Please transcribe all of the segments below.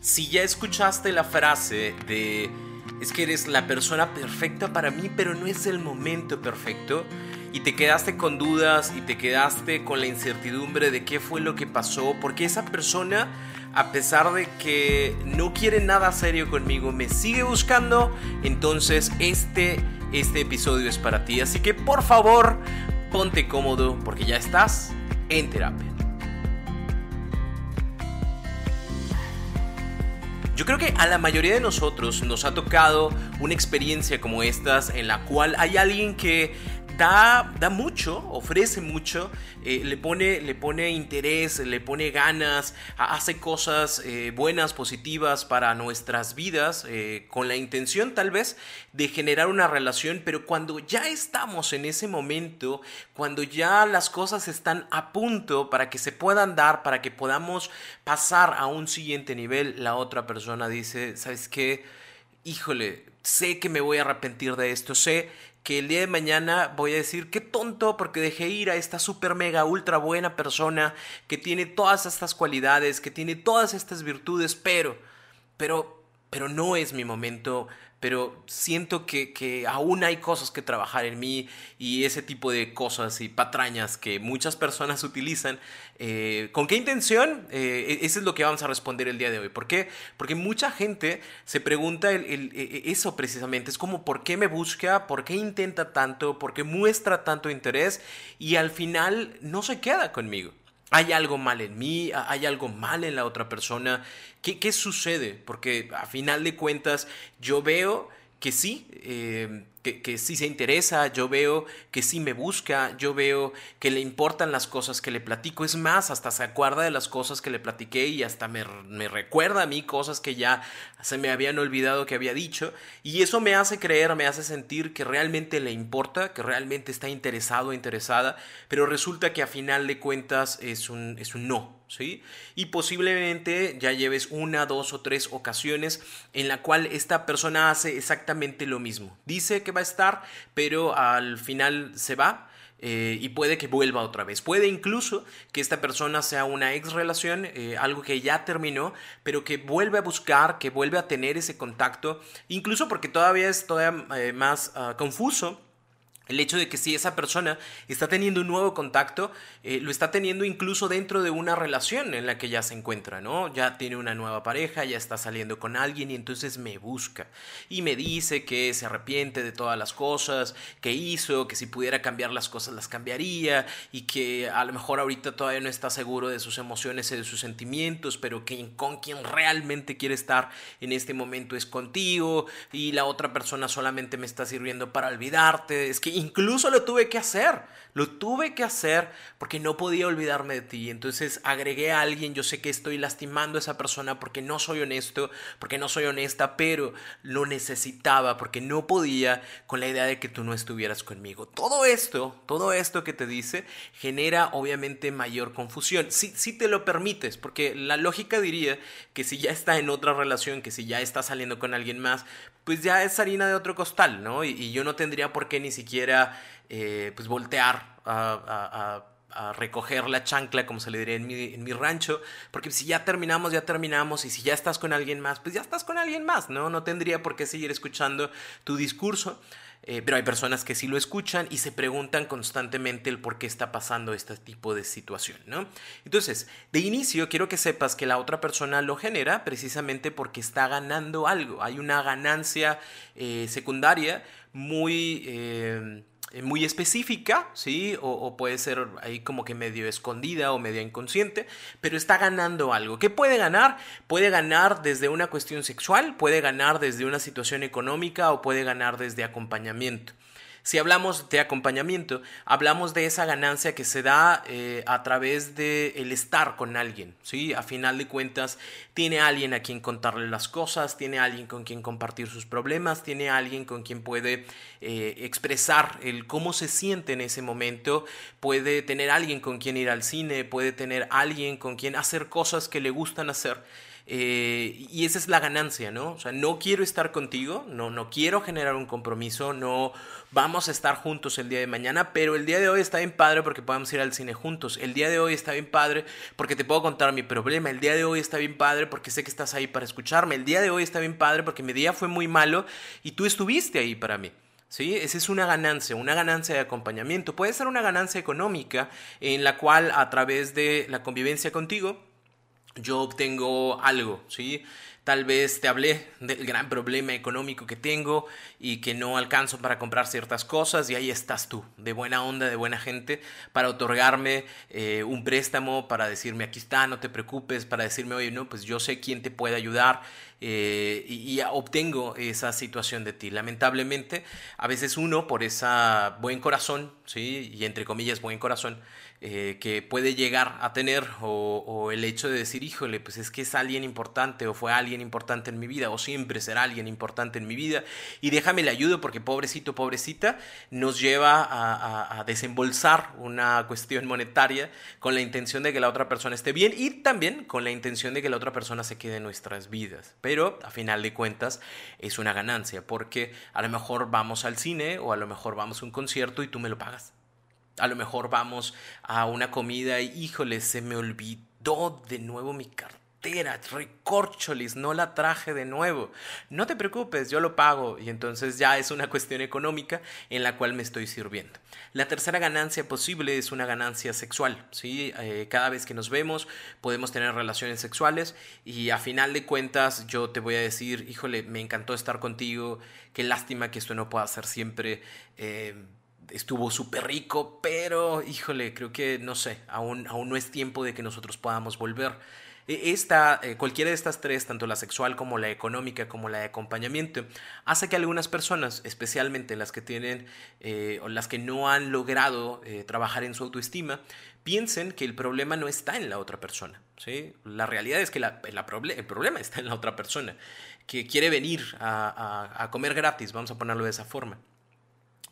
Si ya escuchaste la frase de es que eres la persona perfecta para mí, pero no es el momento perfecto, y te quedaste con dudas y te quedaste con la incertidumbre de qué fue lo que pasó, porque esa persona, a pesar de que no quiere nada serio conmigo, me sigue buscando, entonces este, este episodio es para ti. Así que por favor, ponte cómodo porque ya estás en terapia. Yo creo que a la mayoría de nosotros nos ha tocado una experiencia como estas en la cual hay alguien que da, mucho, ofrece mucho, eh, le, pone, le pone interés, le pone ganas, hace cosas eh, buenas, positivas para nuestras vidas, eh, con la intención tal vez de generar una relación, pero cuando ya estamos en ese momento, cuando ya las cosas están a punto para que se puedan dar, para que podamos pasar a un siguiente nivel, la otra persona dice, ¿sabes qué? Híjole, sé que me voy a arrepentir de esto, sé que el día de mañana voy a decir qué tonto porque dejé ir a esta super mega ultra buena persona que tiene todas estas cualidades, que tiene todas estas virtudes, pero, pero, pero no es mi momento, pero siento que, aún hay cosas que trabajar en mí y ese tipo de cosas y patrañas que muchas personas utilizan. Eh, ¿Con qué intención? Eh, e-, eso es lo que vamos a responder el día de hoy. ¿Por qué? Porque mucha gente se pregunta e-, e-, eso precisamente. Es como, ¿por qué me busca? ¿Por qué intenta tanto? ¿Por qué muestra tanto interés? Y al final no se queda conmigo hay algo mal en mí, hay algo mal en la otra persona. ¿Qué, qué sucede? Porque a final de cuentas yo veo que sí, eh, que, que, sí se interesa, yo veo que sí me busca, yo veo que le importan las cosas que le platico, es más, hasta se acuerda de las cosas que le platiqué y hasta me, me recuerda a mí cosas que ya se me habían olvidado que había dicho, y eso me hace creer, me hace sentir que realmente le importa, que realmente está interesado, interesada, pero resulta que a final de cuentas es un, es un no, ¿sí? Y posiblemente ya lleves una, dos o tres ocasiones en la cual esta persona hace exactamente lo mismo. Dice que va a estar, pero al final se va. Eh, y puede que vuelva otra vez. Puede incluso que esta persona sea una ex relación, eh, algo que ya terminó, pero que vuelve a buscar, que vuelve a tener ese contacto, incluso porque todavía es todavía eh, más ah, confuso el hecho de que si esa persona está teniendo un nuevo contacto, eh, lo está teniendo incluso dentro de una relación en la que ya se encuentra, ¿no? Ya tiene una nueva pareja, ya está saliendo con alguien y entonces me busca y me dice que se arrepiente de todas las cosas que hizo, que si pudiera cambiar las cosas las cambiaría y que a lo mejor ahorita todavía no está seguro de sus emociones y de sus sentimientos, pero que con quien realmente quiere estar en este momento es contigo y la otra persona solamente me está sirviendo para olvidarte. Es que incluso lo tuve que hacer, lo tuve que hacer porque no podía olvidarme de ti. Entonces agregué a alguien, yo sé que estoy lastimando a esa persona porque no soy honesto, porque no soy honesta, pero lo necesitaba porque no podía con la idea de que tú no estuvieras conmigo. Todo esto, todo esto que te dice, genera obviamente mayor confusión. Si, si te lo permites, porque la lógica diría que si ya está en otra relación, que si ya está saliendo con alguien más, pues ya es harina de otro costal, ¿no? Y, yo no tendría por qué ni siquiera, eh, pues, voltear a, recoger la chancla, como se le diría en mi, en mi, rancho, porque si ya terminamos, ya terminamos, y si ya estás con alguien más, pues ya estás con alguien más, ¿no? No tendría por qué seguir escuchando tu discurso. Eh, pero hay personas que sí lo escuchan y se preguntan constantemente el por qué está pasando este tipo de situación, ¿no? Entonces, de inicio quiero que sepas que la otra persona lo genera precisamente porque está ganando algo. Hay una ganancia eh, secundaria muy... Eh, muy específica, ¿sí? O, puede ser ahí como que medio escondida o medio inconsciente, pero está ganando algo. ¿Qué puede ganar? Puede ganar desde una cuestión sexual, puede ganar desde una situación económica o puede ganar desde acompañamiento. Si hablamos de acompañamiento, hablamos de esa ganancia que se da eh, a través de el estar con alguien, ¿sí? A final de cuentas, tiene alguien a quien contarle las cosas, tiene alguien con quien compartir sus problemas, tiene alguien con quien puede eh, expresar el cómo se siente en ese momento, puede tener alguien con quien ir al cine, puede tener alguien con quien hacer cosas que le gustan hacer. Eh, y esa es la ganancia, ¿no? O sea, no quiero estar contigo, no, no quiero generar un compromiso, no vamos a estar juntos el día de mañana, pero el día de hoy está bien padre porque podemos ir al cine juntos. El día de hoy está bien padre porque te puedo contar mi problema. El día de hoy está bien padre porque sé que estás ahí para escucharme. El día de hoy está bien padre porque mi día fue muy malo y tú estuviste ahí para mí. ¿Sí? Esa es una ganancia, una ganancia de acompañamiento. Puede ser una ganancia económica en la cual a través de la convivencia contigo yo obtengo algo, ¿sí? Tal vez te hablé del gran problema económico que tengo y que no alcanzo para comprar ciertas cosas y ahí estás tú, de buena onda, de buena gente, para otorgarme eh, un préstamo, para decirme aquí está, no te preocupes, para decirme, oye, no, pues yo sé quién te puede ayudar eh, y, obtengo esa situación de ti. Lamentablemente, a veces uno, por ese buen corazón, ¿sí? Y entre comillas, buen corazón, eh, que puede llegar a tener o, el hecho de decir, híjole, pues es que es alguien importante o fue alguien importante en mi vida o siempre será alguien importante en mi vida y déjame le ayudo porque pobrecito, pobrecita, nos lleva a, a desembolsar una cuestión monetaria con la intención de que la otra persona esté bien y también con la intención de que la otra persona se quede en nuestras vidas. Pero a final de cuentas es una ganancia porque a lo mejor vamos al cine o a lo mejor vamos a un concierto y tú me lo pagas. A lo mejor vamos a una comida y, híjole, se me olvidó de nuevo mi cartera, recorcholis, no la traje de nuevo. No te preocupes, yo lo pago y entonces ya es una cuestión económica en la cual me estoy sirviendo. La tercera ganancia posible es una ganancia sexual, ¿sí? Eh, cada vez que nos vemos podemos tener relaciones sexuales y a final de cuentas yo te voy a decir, híjole, me encantó estar contigo, qué lástima que esto no pueda ser siempre... Eh, estuvo súper rico, pero híjole, creo que no sé, aún, aún no es tiempo de que nosotros podamos volver. E, esta, eh, cualquiera de estas tres, tanto la sexual como la económica como la de acompañamiento, hace que algunas personas, especialmente las que tienen eh, o las que no han logrado eh, trabajar en su autoestima, piensen que el problema no está en la otra persona. ¿sí? La realidad es que la, el problema está en la otra persona, que quiere venir a comer gratis, vamos a ponerlo de esa forma.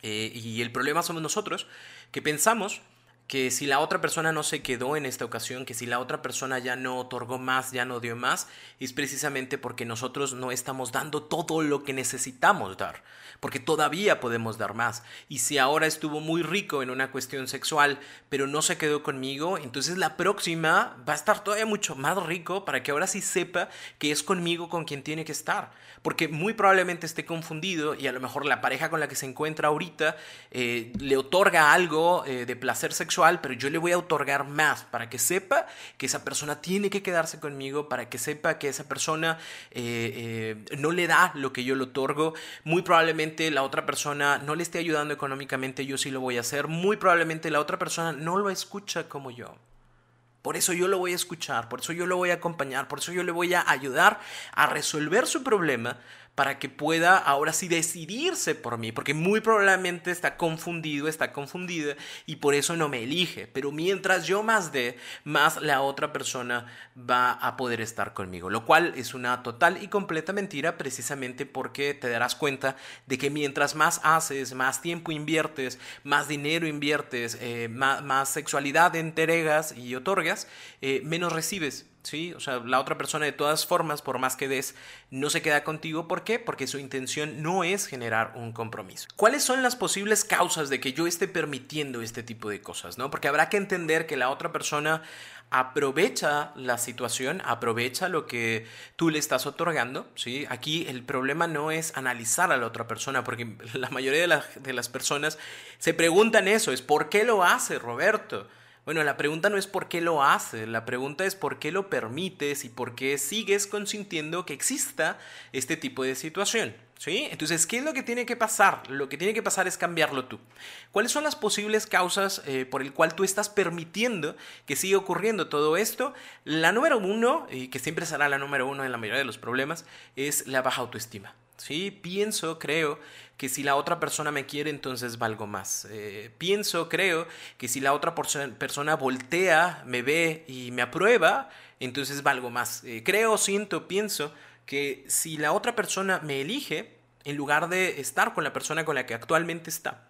Eh, y el problema somos nosotros, que pensamos que si la otra persona no se quedó en esta ocasión, que si la otra persona ya no otorgó más, ya no dio más, es precisamente porque nosotros no estamos dando todo lo que necesitamos dar, porque todavía podemos dar más. Y si ahora estuvo muy rico en una cuestión sexual, pero no se quedó conmigo, entonces la próxima va a estar todavía mucho más rico para que ahora sí sepa que es conmigo con quien tiene que estar, porque muy probablemente esté confundido y a lo mejor la pareja con la que se encuentra ahorita eh, le otorga algo eh, de placer sexual, pero yo le voy a otorgar más para que sepa que esa persona tiene que quedarse conmigo, para que sepa que esa persona eh, eh, no le da lo que yo le otorgo. Muy probablemente la otra persona no le esté ayudando económicamente, yo sí lo voy a hacer. Muy probablemente la otra persona no lo escucha como yo. Por eso yo lo voy a escuchar, por eso yo lo voy a acompañar, por eso yo le voy a ayudar a resolver su problema para que pueda ahora sí decidirse por mí, porque muy probablemente está confundido, está confundida y por eso no me elige. Pero mientras yo más dé, más la otra persona va a poder estar conmigo, lo cual es una total y completa mentira precisamente porque te darás cuenta de que mientras más haces, más tiempo inviertes, más dinero inviertes, eh, más, sexualidad entregas y otorgas, eh, menos recibes. ¿sí? O sea, la otra persona de todas formas, por más que des, no se queda contigo. ¿Por qué? Porque su intención no es generar un compromiso. ¿Cuáles son las posibles causas de que yo esté permitiendo este tipo de cosas, no? Porque habrá que entender que la otra persona aprovecha la situación, aprovecha lo que tú le estás otorgando, ¿sí? Aquí el problema no es analizar a la otra persona, porque la mayoría de, de las personas se preguntan eso, es ¿por qué lo hace Roberto? Bueno, la pregunta no es por qué lo haces, la pregunta es por qué lo permites y por qué sigues consintiendo que exista este tipo de situación. ¿Sí? Entonces, ¿qué es lo que tiene que pasar? Lo que tiene que pasar es cambiarlo tú. ¿Cuáles son las posibles causas eh, por el cual tú estás permitiendo que siga ocurriendo todo esto? La número uno, y que siempre será la número uno en la mayoría de los problemas, es la baja autoestima. ¿Sí? Pienso, creo que si la otra persona me quiere, entonces valgo más. Eh, pienso, creo que si la otra persona voltea, me ve y me aprueba, entonces valgo más. Eh, creo, siento, pienso que si la otra persona me elige, en lugar de estar con la persona con la que actualmente está,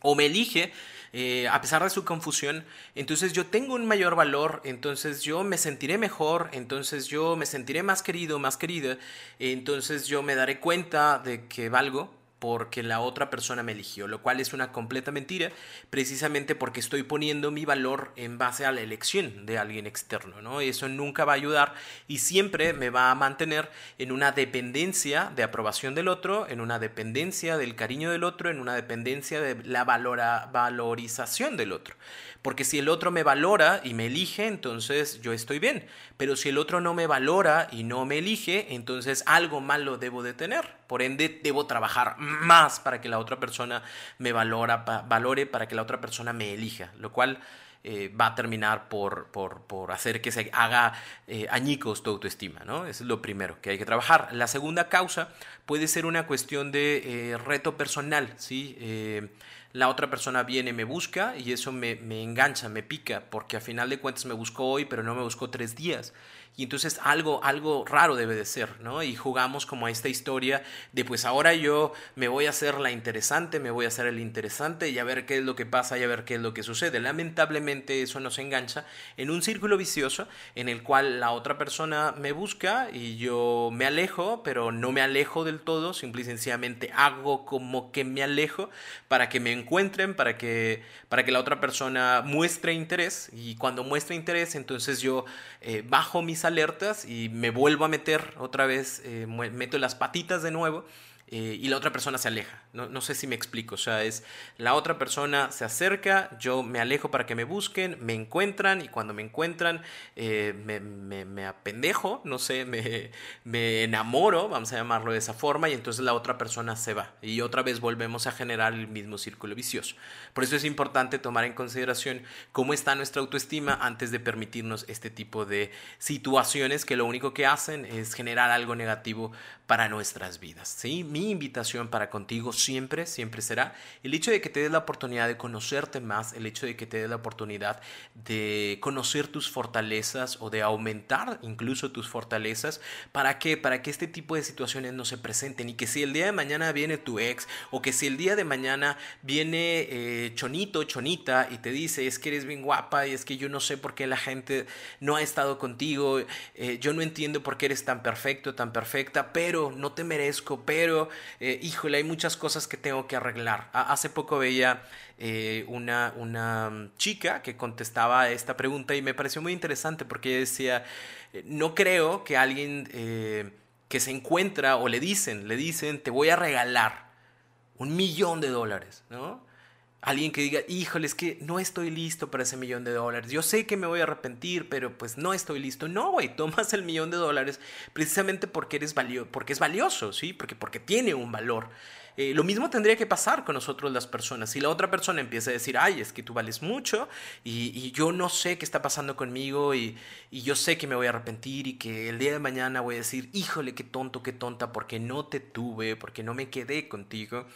o me elige eh, a pesar de su confusión, entonces yo tengo un mayor valor, entonces yo me sentiré mejor, entonces yo me sentiré más querido, más querida, entonces yo me daré cuenta de que valgo porque la otra persona me eligió, lo cual es una completa mentira, precisamente porque estoy poniendo mi valor en base a la elección de alguien externo, ¿no? Eso nunca va a ayudar y siempre me va a mantener en una dependencia de aprobación del otro, en una dependencia del cariño del otro, en una dependencia de la valora, valorización del otro. Porque si el otro me valora y me elige, entonces yo estoy bien. Pero si el otro no me valora y no me elige, entonces algo malo debo de tener. Por ende, debo trabajar más para que la otra persona me valora, valore, para que la otra persona me elija. Lo cual eh, va a terminar por, por, hacer que se haga eh, añicos tu autoestima, ¿no? Es lo primero que hay que trabajar. La segunda causa puede ser una cuestión de eh, reto personal, ¿sí? la otra persona viene, me busca y eso me, me, engancha, me pica, porque a final de cuentas me buscó hoy, pero no me buscó tres días. Y entonces algo, algo raro debe de ser, ¿no? Y jugamos como a esta historia de pues ahora yo me voy a hacer la interesante, me voy a hacer el interesante y a ver qué es lo que pasa y a ver qué es lo que sucede. Lamentablemente eso nos engancha en un círculo vicioso en el cual la otra persona me busca y yo me alejo, pero no me alejo del todo, simple y sencillamente hago como que me alejo para que me encuentren, para que, para que la otra persona muestre interés. Y cuando muestra interés entonces yo eh, bajo mis alertas y me vuelvo a meter otra vez, eh, meto las patitas de nuevo eh, y la otra persona se aleja. No, no, sé si me explico. O sea, es la otra persona se acerca, yo me alejo para que me busquen, me encuentran y cuando me encuentran eh, me, me, me, apendejo, no sé, me, me enamoro, vamos a llamarlo de esa forma, y entonces la otra persona se va. Y otra vez volvemos a generar el mismo círculo vicioso. Por eso es importante tomar en consideración cómo está nuestra autoestima antes de permitirnos este tipo de situaciones que lo único que hacen es generar algo negativo para nuestras vidas. ¿sí? Invitación para contigo siempre, siempre será el hecho de que te des la oportunidad de conocerte más, el hecho de que te des la oportunidad de conocer tus fortalezas o de aumentar incluso tus fortalezas. ¿Para qué? Para que este tipo de situaciones no se presenten y que si el día de mañana viene tu ex o que si el día de mañana viene eh, Chonito, Chonita y te dice es que eres bien guapa y es que yo no sé por qué la gente no ha estado contigo, eh, yo no entiendo por qué eres tan perfecto, tan perfecta, pero no te merezco, pero eh, híjole, hay muchas cosas que tengo que arreglar. Hace poco veía eh, una, una chica que contestaba esta pregunta y me pareció muy interesante porque decía, eh, no creo que alguien que se encuentra o le dicen, le dicen, te voy a regalar un millón de dólares, ¿no? Alguien que diga, híjole, es que no estoy listo para ese millón de dólares. Yo sé que me voy a arrepentir, pero pues no estoy listo. No, güey, tomas el millón de dólares precisamente porque eres valioso, porque es valioso, ¿sí? Porque, porque tiene un valor. Eh, lo mismo tendría que pasar con nosotros las personas. Si la otra persona empieza a decir, ay, es que tú vales mucho y, yo no sé qué está pasando conmigo y, y, yo sé que me voy a arrepentir y que el día de mañana voy a decir, híjole, qué tonto, qué tonta, porque no te tuve, porque no me quedé contigo,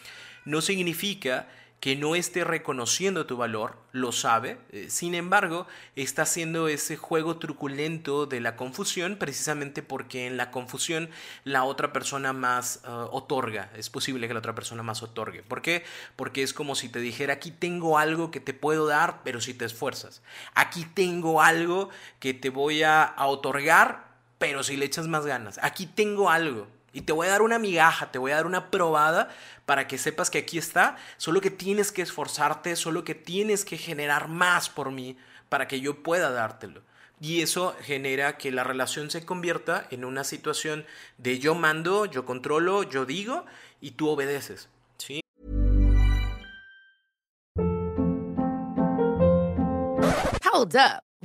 no significa que no esté reconociendo tu valor, lo sabe, eh, sin embargo, está haciendo ese juego truculento de la confusión precisamente porque en la confusión la otra persona más eh, otorga, es posible que la otra persona más otorgue. ¿Por qué? Porque es como si te dijera, aquí tengo algo que te puedo dar, pero si te esfuerzas. Aquí tengo algo que te voy a otorgar, pero si le echas más ganas. Aquí tengo algo y te voy a dar una migaja, te voy a dar una probada para que sepas que aquí está, solo que tienes que esforzarte, solo que tienes que generar más por mí para que yo pueda dártelo. Y eso genera que la relación se convierta en una situación de yo mando, yo controlo, yo digo y tú obedeces. ¿sí? Hold up.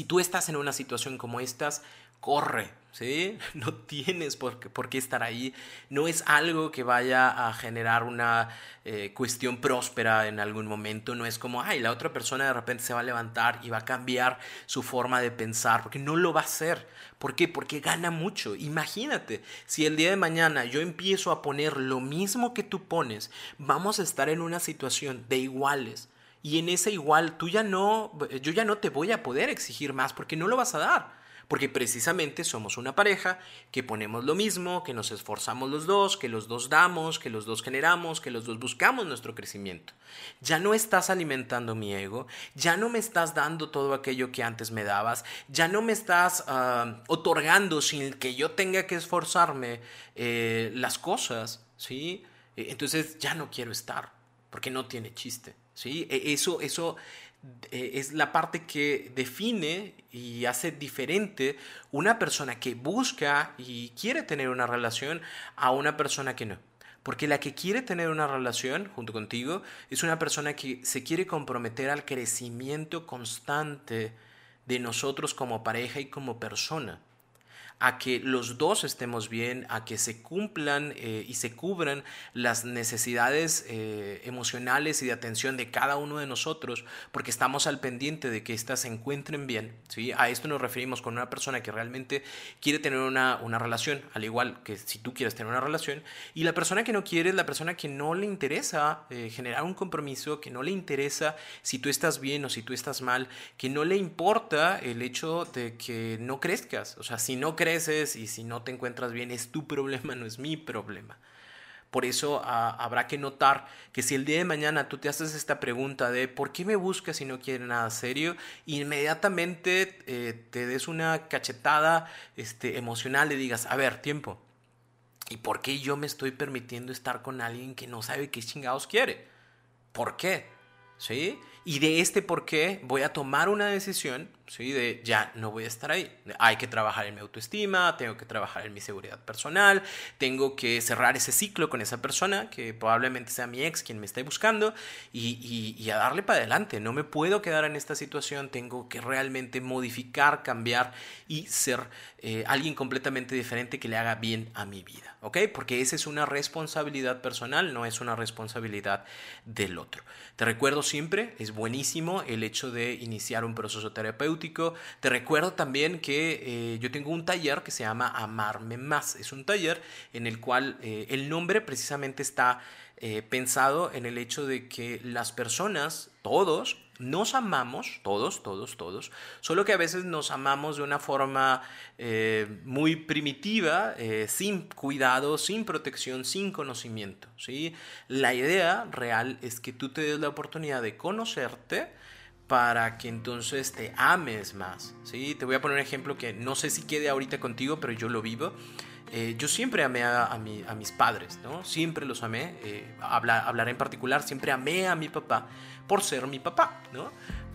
Si tú estás en una situación como estas, corre, ¿sí? No tienes por qué, por qué estar ahí. No es algo que vaya a generar una eh, cuestión próspera en algún momento. No es como, ay, la otra persona de repente se va a levantar y va a cambiar su forma de pensar, porque no lo va a hacer. ¿Por qué? Porque gana mucho. Imagínate, si el día de mañana yo empiezo a poner lo mismo que tú pones, vamos a estar en una situación de iguales. Y en ese igual, tú ya no, yo ya no te voy a poder exigir más porque no lo vas a dar. Porque precisamente somos una pareja que ponemos lo mismo, que nos esforzamos los dos, que los dos damos, que los dos generamos, que los dos buscamos nuestro crecimiento. Ya no estás alimentando mi ego, ya no me estás dando todo aquello que antes me dabas, ya no me estás uh, otorgando sin que yo tenga que esforzarme eh, las cosas, ¿sí? Entonces ya no quiero estar, porque no tiene chiste. ¿Sí? E, eso, eso eh, es la parte que define y hace diferente una persona que busca y quiere tener una relación a una persona que no. Porque la que quiere tener una relación junto contigo es una persona que se quiere comprometer al crecimiento constante de nosotros como pareja y como persona a que los dos estemos bien, a que se cumplan eh, y se cubran las necesidades eh, emocionales y de atención de cada uno de nosotros, porque estamos al pendiente de que éstas se encuentren bien. ¿sí? A esto nos referimos con una persona que realmente quiere tener una, una relación, al igual que si tú quieres tener una relación, y la persona que no quiere es la persona que no le interesa eh, generar un compromiso, que no le interesa si tú estás bien o si tú estás mal, que no le importa el hecho de que no crezcas. O sea, si no y si no te encuentras bien es tu problema, no es mi problema. Por eso ah, habrá que notar que si el día de mañana tú te haces esta pregunta de ¿por qué me buscas si no quieres nada serio? Inmediatamente eh, te des una cachetada este, emocional y digas, a ver, tiempo. ¿Y por qué yo me estoy permitiendo estar con alguien que no sabe qué chingados quiere? ¿Por qué? ¿Sí? Y de este por qué voy a tomar una decisión ¿sí? De ya no voy a estar ahí. Hay que trabajar en mi autoestima, tengo que trabajar en mi seguridad personal, tengo que cerrar ese ciclo con esa persona que probablemente sea mi ex quien me esté buscando y, a darle para adelante. No me puedo quedar en esta situación, tengo que realmente modificar, cambiar y ser eh, alguien completamente diferente que le haga bien a mi vida, ¿ok? Porque esa es una responsabilidad personal, no es una responsabilidad del otro. Te recuerdo siempre, es buenísimo el hecho de iniciar un proceso terapéutico te recuerdo también que eh, yo tengo un taller que se llama Amarme Más. Es un taller en el cual eh, el nombre precisamente está eh, pensado en el hecho de que las personas, todos, nos amamos, todos, todos, todos, solo que a veces nos amamos de una forma muy primitiva, sin cuidado, sin protección, sin conocimiento. ¿sí? La idea real es que tú te des la oportunidad de conocerte, para que entonces te ames más. ¿sí? Te voy a poner un ejemplo que no sé si quede ahorita contigo, pero yo lo vivo. Eh, yo siempre amé a, mis padres, ¿no? Siempre los amé. Eh, hablar en particular, siempre amé a mi papá por ser mi papá, ¿no?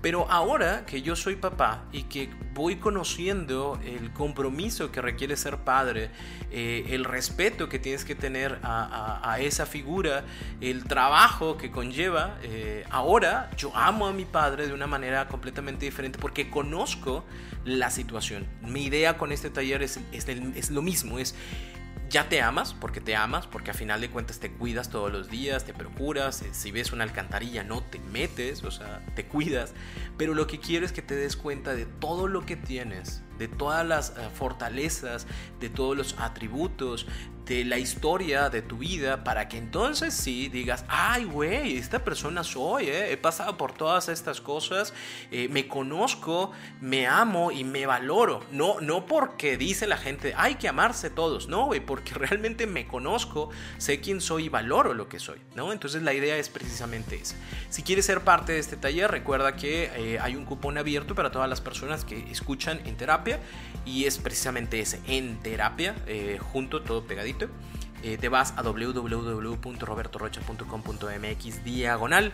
Pero ahora que yo soy papá y que voy conociendo el compromiso que requiere ser padre, eh, el respeto que tienes que tener a, esa figura, el trabajo que conlleva, eh, ahora yo amo a mi padre de una manera completamente diferente porque conozco la situación. Mi idea con este taller es, es, es lo mismo, es ya te amas, porque te amas, porque a final de cuentas te cuidas todos los días, te procuras, eh, si ves una alcantarilla no te metes, o sea, te cuidas, pero lo que quiero es que te des cuenta de todo lo que tienes, de todas las eh, fortalezas, de todos los atributos, de la historia de tu vida para que entonces sí digas, ay, güey, esta persona soy, ¿eh? he pasado por todas estas cosas, eh, me conozco, me amo y me valoro. No, no porque dice la gente, hay que amarse todos, no, güey, porque realmente me conozco, sé quién soy y valoro lo que soy, ¿no? Entonces la idea es precisamente esa. Si quieres ser parte de este taller, recuerda que hay un cupón abierto para todas las personas que escuchan en terapia y es precisamente ese, en terapia, junto, todo pegadito eh, te vas a www.robertorocha.com.mx diagonal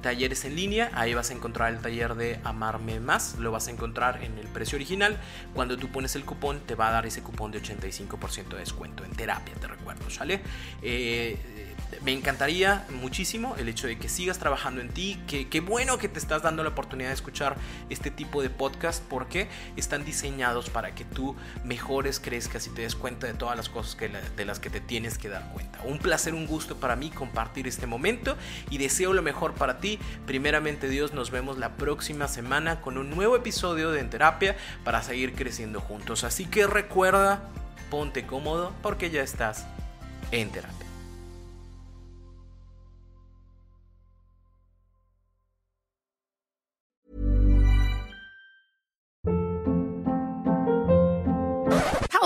talleres en línea, ahí vas a encontrar el taller de Amarme Más, lo vas a encontrar en el precio original, cuando tú pones el cupón te va a dar ese cupón de 85% de descuento en terapia, te recuerdo, ¿sale? Eh, me encantaría muchísimo el hecho de que sigas trabajando en ti, que qué bueno que te estás dando la oportunidad de escuchar este tipo de podcast porque están diseñados para que tú mejores, crezcas y te des cuenta de todas las cosas que de las que te tienes que dar cuenta. Un placer, un gusto para mí compartir este momento y deseo lo mejor para ti. Primeramente Dios, nos vemos la próxima semana con un nuevo episodio de En Terapia para seguir creciendo juntos. Así que recuerda, ponte cómodo porque ya estás en terapia.